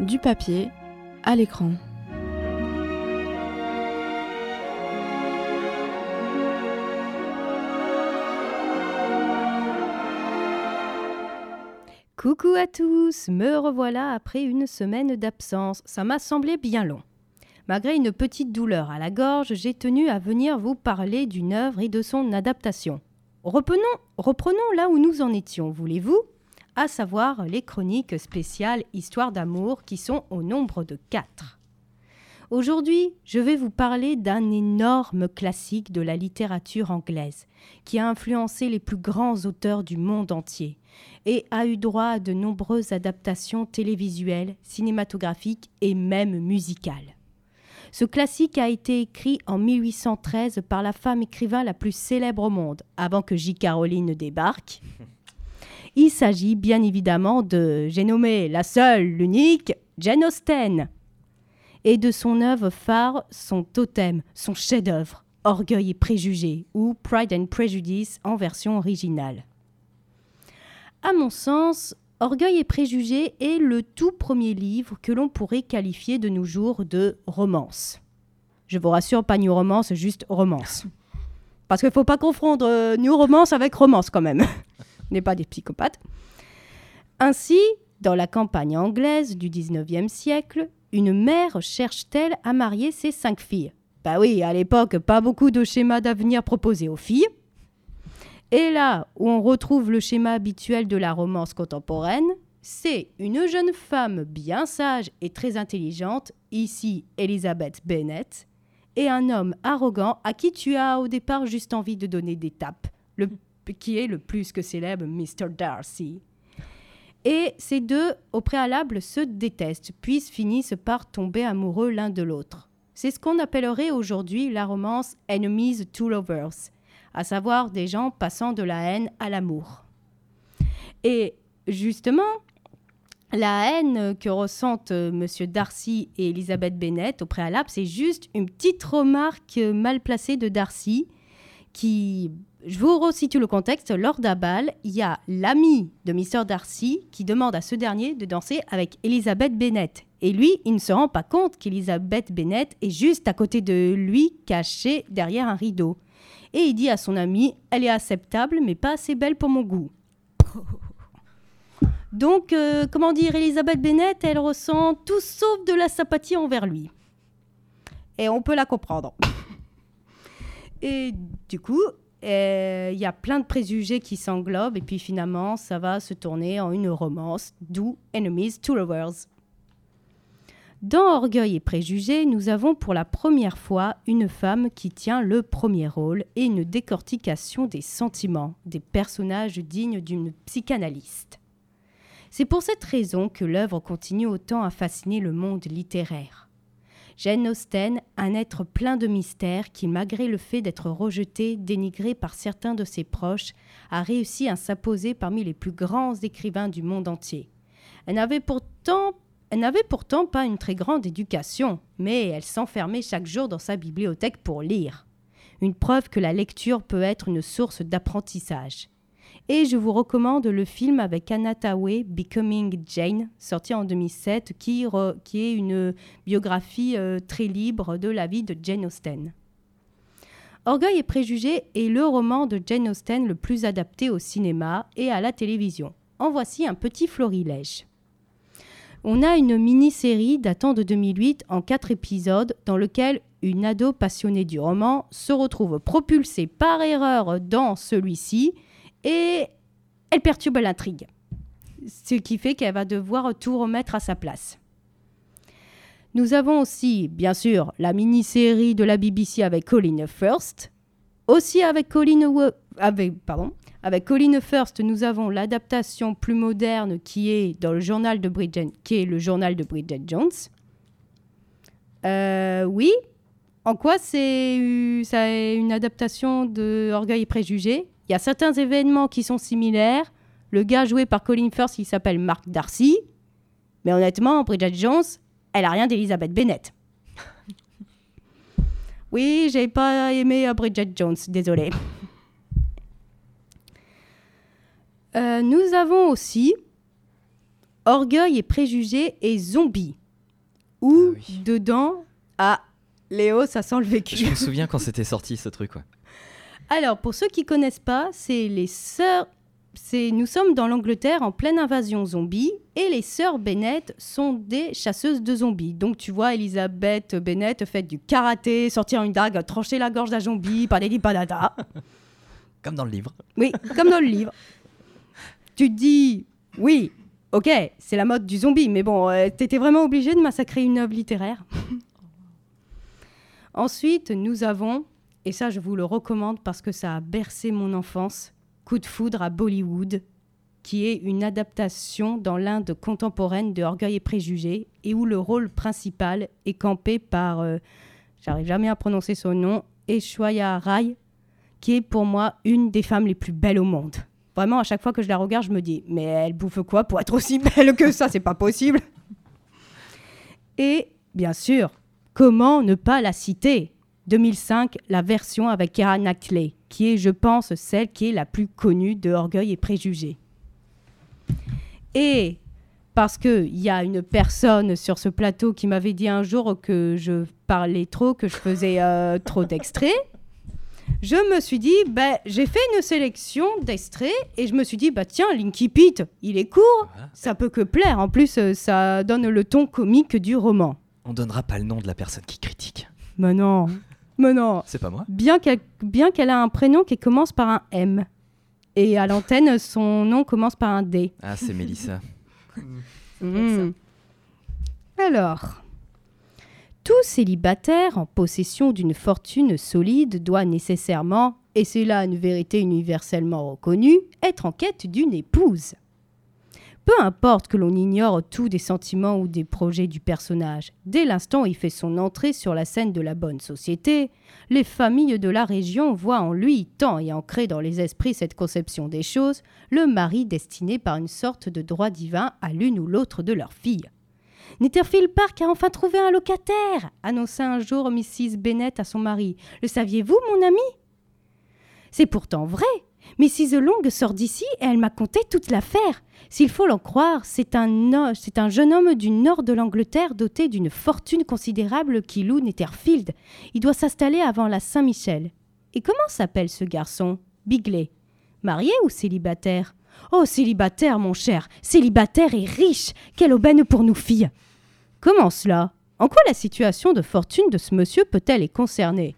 Du papier à l'écran. Coucou à tous, me revoilà après une semaine d'absence. Ça m'a semblé bien long. Malgré une petite douleur à la gorge, j'ai tenu à venir vous parler d'une œuvre et de son adaptation. Reprenons, reprenons là où nous en étions, voulez-vous? À savoir les chroniques spéciales Histoire d'amour qui sont au nombre de quatre. Aujourd'hui, je vais vous parler d'un énorme classique de la littérature anglaise qui a influencé les plus grands auteurs du monde entier et a eu droit à de nombreuses adaptations télévisuelles, cinématographiques et même musicales. Ce classique a été écrit en 1813 par la femme écrivain la plus célèbre au monde, avant que J. Caroline ne débarque. Il s'agit bien évidemment de, j'ai nommé la seule, l'unique, Jane Austen, et de son œuvre phare, son totem, son chef-d'œuvre, Orgueil et préjugés, ou Pride and Prejudice en version originale. À mon sens, Orgueil et préjugés est le tout premier livre que l'on pourrait qualifier de nos jours de romance. Je vous rassure, pas New Romance, juste romance. Parce qu'il ne faut pas confondre euh, New Romance avec romance quand même. N'est pas des psychopathes. Ainsi, dans la campagne anglaise du 19e siècle, une mère cherche-t-elle à marier ses cinq filles? Bah oui, à l'époque, pas beaucoup de schémas d'avenir proposés aux filles. Et là où on retrouve le schéma habituel de la romance contemporaine, c'est une jeune femme bien sage et très intelligente, ici Elizabeth Bennet, et un homme arrogant à qui tu as au départ juste envie de donner des tapes, le, qui est le plus que célèbre Mr. Darcy. Et ces deux, au préalable, se détestent, puis finissent par tomber amoureux l'un de l'autre. C'est ce qu'on appellerait aujourd'hui la romance Enemies to Lovers, à savoir des gens passant de la haine à l'amour. Et justement, la haine que ressentent M. Darcy et Elizabeth Bennet au préalable, c'est juste une petite remarque mal placée de Darcy qui, je vous resitue le contexte, lors d'un bal, il y a l'ami de Mr. Darcy qui demande à ce dernier de danser avec Elizabeth Bennet. Et lui, il ne se rend pas compte qu'Elizabeth Bennet est juste à côté de lui, cachée derrière un rideau. Et il dit à son ami, elle est acceptable, mais pas assez belle pour mon goût. Donc, euh, comment dire, Elisabeth Bennet, elle ressent tout sauf de la sympathie envers lui. Et on peut la comprendre. Et du coup, il y a plein de préjugés qui s'englobent, et puis finalement, ça va se tourner en une romance, d'où Enemies to Lovers. Dans Orgueil et Préjugés, nous avons pour la première fois une femme qui tient le premier rôle et une décortication des sentiments des personnages dignes d'une psychanalyste. C'est pour cette raison que l'œuvre continue autant à fasciner le monde littéraire. Jane Austen, un être plein de mystères qui, malgré le fait d'être rejeté, dénigré par certains de ses proches, a réussi à s'imposer parmi les plus grands écrivains du monde entier. Elle n'avait pourtant elle n'avait pourtant pas une très grande éducation, mais elle s'enfermait chaque jour dans sa bibliothèque pour lire. Une preuve que la lecture peut être une source d'apprentissage. Et je vous recommande le film avec Anna Tawai, Becoming Jane, sorti en 2007, qui, est une biographie euh, très libre de la vie de Jane Austen. Orgueil et préjugés est le roman de Jane Austen le plus adapté au cinéma et à la télévision. En voici un petit florilège on a une mini-série datant de 2008 en quatre épisodes dans lequel une ado passionnée du roman se retrouve propulsée par erreur dans celui-ci et elle perturbe l'intrigue. Ce qui fait qu'elle va devoir tout remettre à sa place. Nous avons aussi, bien sûr, la mini-série de la BBC avec Colin First, aussi avec Colin, avec, pardon, avec Colin First, nous avons l'adaptation plus moderne qui est dans le journal de Bridget, qui est le journal de Bridget Jones. Euh, oui. En quoi c'est une adaptation de Orgueil et Préjugés? Il y a certains événements qui sont similaires. Le gars joué par Colin First, il s'appelle Mark Darcy. Mais honnêtement, Bridget Jones, elle a rien d'Elizabeth Bennett. oui, j'ai pas aimé Bridget Jones, désolé. Euh, nous avons aussi Orgueil et préjugés et zombies. Ou Ah oui. dedans, ah, Léo, ça sent le vécu. Je me souviens quand c'était sorti ce truc, ouais. Alors, pour ceux qui connaissent pas, c'est les sœurs. C'est nous sommes dans l'Angleterre en pleine invasion zombie et les sœurs Bennett sont des chasseuses de zombies. Donc tu vois Elisabeth Bennett fait du karaté, sortir une dague, trancher la gorge d'un zombie, padadi padada. Comme dans le livre. Oui, comme dans le livre. Tu te dis, oui, ok, c'est la mode du zombie, mais bon, euh, t'étais vraiment obligé de massacrer une œuvre littéraire. Ensuite, nous avons, et ça je vous le recommande parce que ça a bercé mon enfance, Coup de foudre à Bollywood, qui est une adaptation dans l'Inde contemporaine de Orgueil et Préjugés, et où le rôle principal est campé par, euh, j'arrive jamais à prononcer son nom, Aishwarya Rai, qui est pour moi une des femmes les plus belles au monde. Vraiment, à chaque fois que je la regarde, je me dis, mais elle bouffe quoi pour être aussi belle que ça? C'est pas possible. Et bien sûr, comment ne pas la citer? 2005, la version avec Keira Knightley, qui est, je pense, celle qui est la plus connue de Orgueil et Préjugés. Et parce qu'il y a une personne sur ce plateau qui m'avait dit un jour que je parlais trop, que je faisais euh, trop d'extraits, je me suis dit, bah, j'ai fait une sélection d'extraits et je me suis dit, bah tiens, Linky Pete, il est court, Voilà. ça peut que plaire. En plus, euh, ça donne le ton comique du roman. On donnera pas le nom de la personne qui critique. Mais non, mais non. C'est pas moi Bien qu'elle bien qu'elle a un prénom qui commence par un M. Et à l'antenne, son nom commence par un D. Ah, c'est Mélissa. Hmm. Alors, tout célibataire en possession d'une fortune solide doit nécessairement, et c'est là une vérité universellement reconnue, être en quête d'une épouse. Peu importe que l'on ignore tout des sentiments ou des projets du personnage, dès l'instant où il fait son entrée sur la scène de la bonne société, les familles de la région voient en lui, tant et ancré dans les esprits cette conception des choses, le mari destiné par une sorte de droit divin à l'une ou l'autre de leurs filles. Netherfield Park a enfin trouvé un locataire, annonça un jour Mrs. Bennet à son mari. Le saviez-vous, mon ami? C'est pourtant vrai. Mrs. Long sort d'ici et elle m'a conté toute l'affaire. S'il faut l'en croire, c'est un, c'est un jeune homme du nord de l'Angleterre doté d'une fortune considérable qui loue Netherfield. Il doit s'installer avant la Saint-Michel. Et comment s'appelle ce garçon? Bigley. Marié ou célibataire? Oh, célibataire, mon cher, célibataire et riche. Quelle aubaine pour nous filles. Comment cela? En quoi la situation de fortune de ce monsieur peut-elle être concernée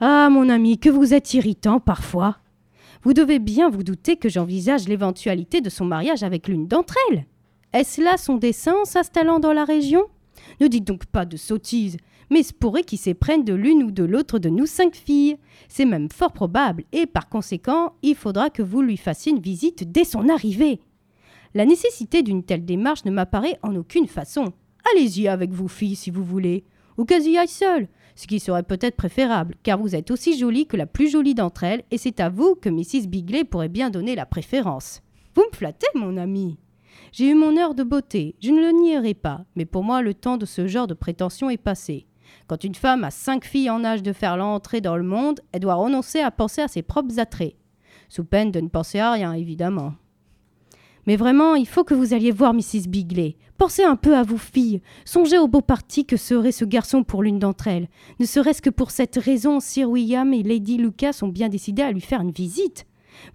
Ah, mon ami, que vous êtes irritant parfois. Vous devez bien vous douter que j'envisage l'éventualité de son mariage avec l'une d'entre elles. Est-ce là son dessein en s'installant dans la région? Ne dites donc pas de sottises, mais pourrait qu'il s'éprenne de l'une ou de l'autre de nous cinq filles. C'est même fort probable, et par conséquent, il faudra que vous lui fassiez une visite dès son arrivée. La nécessité d'une telle démarche ne m'apparaît en aucune façon. Allez-y avec vos filles si vous voulez, ou qu'elles y aillent seules, ce qui serait peut-être préférable, car vous êtes aussi jolie que la plus jolie d'entre elles, et c'est à vous que Mrs. Bigley pourrait bien donner la préférence. Vous me flattez, mon ami. J'ai eu mon heure de beauté, je ne le nierai pas, mais pour moi le temps de ce genre de prétention est passé. Quand une femme a cinq filles en âge de faire l'entrée dans le monde, elle doit renoncer à penser à ses propres attraits. Sous peine de ne penser à rien, évidemment. Mais vraiment, il faut que vous alliez voir Mrs. Bigley. Pensez un peu à vos filles. Songez au beau parti que serait ce garçon pour l'une d'entre elles. Ne serait-ce que pour cette raison, Sir William et Lady Lucas ont bien décidé à lui faire une visite.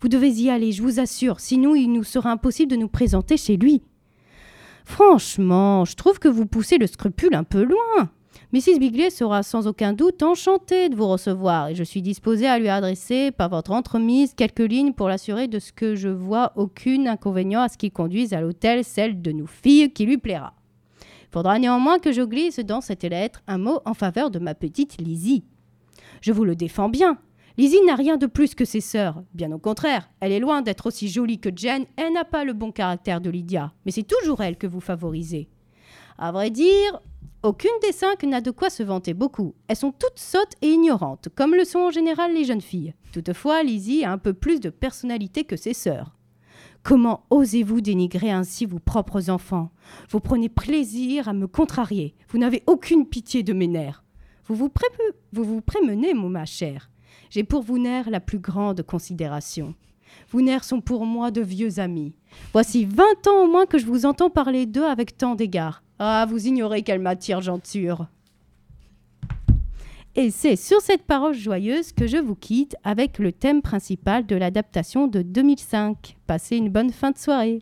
Vous devez y aller, je vous assure, sinon il nous sera impossible de nous présenter chez lui. Franchement, je trouve que vous poussez le scrupule un peu loin. Mrs. Bigley sera sans aucun doute enchantée de vous recevoir et je suis disposée à lui adresser, par votre entremise, quelques lignes pour l'assurer de ce que je vois aucun inconvénient à ce qu'il conduise à l'hôtel celle de nos filles qui lui plaira. Il faudra néanmoins que je glisse dans cette lettre un mot en faveur de ma petite Lizzie. Je vous le défends bien. Lizzie n'a rien de plus que ses sœurs. Bien au contraire, elle est loin d'être aussi jolie que Jane, elle n'a pas le bon caractère de Lydia, mais c'est toujours elle que vous favorisez. À vrai dire, aucune des cinq n'a de quoi se vanter beaucoup. Elles sont toutes sottes et ignorantes, comme le sont en général les jeunes filles. Toutefois, Lizzie a un peu plus de personnalité que ses sœurs. Comment osez-vous dénigrer ainsi vos propres enfants? Vous prenez plaisir à me contrarier. Vous n'avez aucune pitié de mes nerfs. Vous vous, pré- vous, vous prémenez, mon ma chère. J'ai pour vous nerfs la plus grande considération. Vos nerfs sont pour moi de vieux amis. Voici vingt ans au moins que je vous entends parler d'eux avec tant d'égards. Ah, vous ignorez quelle matière j'enture. Et c'est sur cette parole joyeuse que je vous quitte avec le thème principal de l'adaptation de 2005. Passez une bonne fin de soirée.